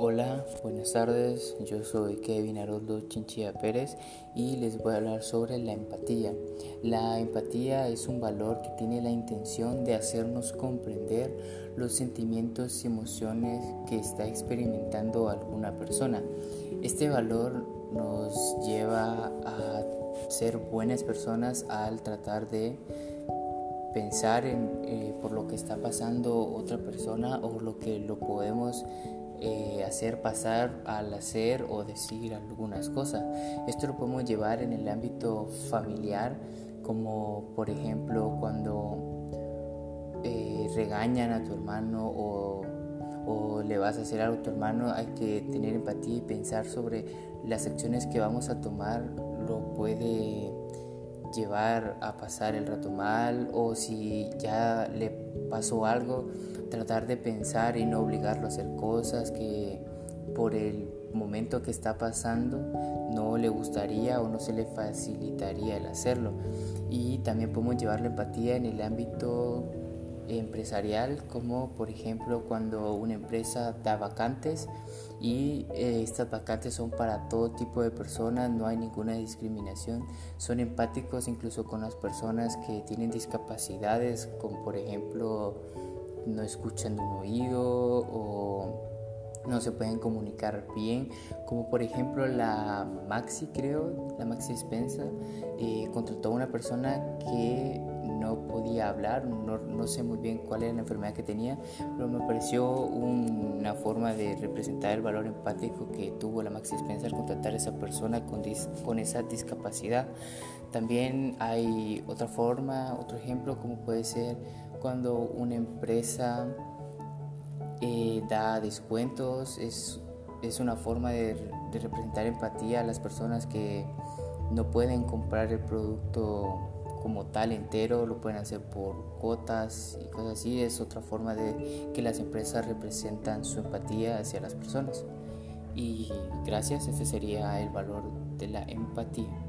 Buenas tardes, yo soy Kevin Haroldo Chinchilla Pérez y les voy a hablar sobre la empatía. La empatía es un valor que tiene la intención de hacernos comprender los sentimientos y emociones que está experimentando alguna persona. Este valor nos lleva a ser buenas personas al tratar de pensar en, eh, por lo que está pasando otra persona o lo que lo podemos eh, hacer pasar al hacer o decir algunas cosas. Esto lo podemos llevar en el ámbito familiar, como por ejemplo cuando eh, regañan a tu hermano o, o le vas a hacer algo a tu hermano, hay que tener empatía y pensar sobre las acciones que vamos a tomar, lo puede llevar a pasar el rato mal o si ya le pasó algo, tratar de pensar y no obligarlo a hacer cosas que por el momento que está pasando no le gustaría o no se le facilitaría el hacerlo. Y también podemos llevar la empatía en el ámbito empresarial, como por ejemplo cuando una empresa da vacantes y eh, estas vacantes son para todo tipo de personas, no hay ninguna discriminación, son empáticos incluso con las personas que tienen discapacidades, como por ejemplo no escuchan un oído o no se pueden comunicar bien, como por ejemplo la Maxi creo, la Maxi Spencer, eh, contrató a una persona que no podía hablar, no, sé muy bien cuál era la enfermedad que tenía, pero me pareció una forma de representar el valor empático que tuvo la Maxi Spencer al contratar a esa persona con, con esa discapacidad. También hay otra forma, otro ejemplo, como puede ser cuando una empresa eh, da descuentos, es, es una forma de, representar empatía a las personas que no pueden comprar el producto como tal entero, lo pueden hacer por cuotas y cosas así, es otra forma de que las empresas representan su empatía hacia las personas. Y gracias, ese sería el valor de la empatía.